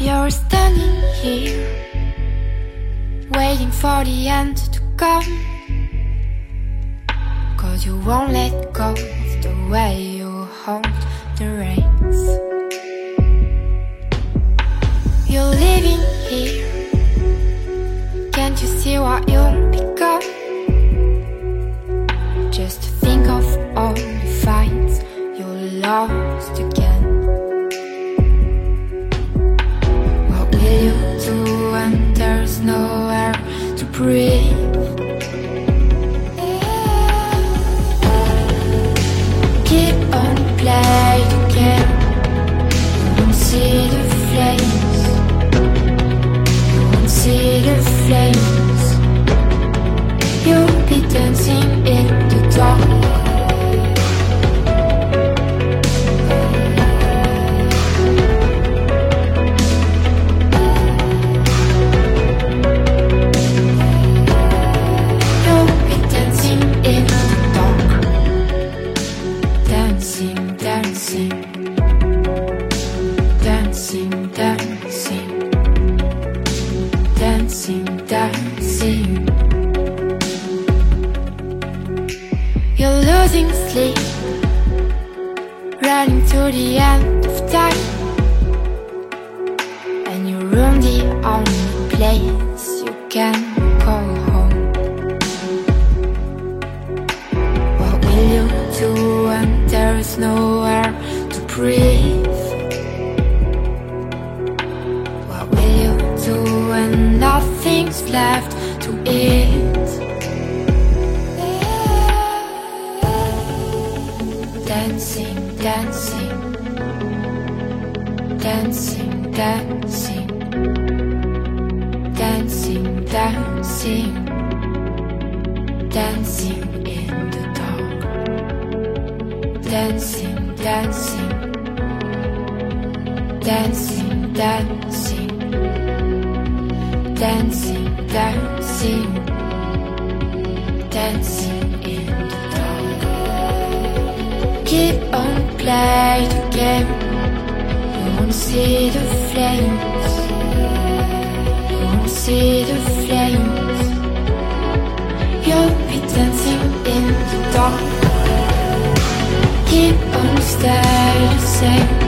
You're standing here, waiting for the end to come. Cause you won't let go of the way you hold the reins. To losing sleep, running to the end of time, and your room the only place you can call home. What will you do when there is nowhere to breathe? What will you do when nothing's left to eat? Dancing, dancing, dancing, dancing, dancing, dancing, dancing in the dark. Dancing, dancing, dancing, dancing, dancing, dancing, dancing Keep on playing the game. You won't see the flames. You won't see the flames. You'll be dancing in the dark. Keep on staying the same.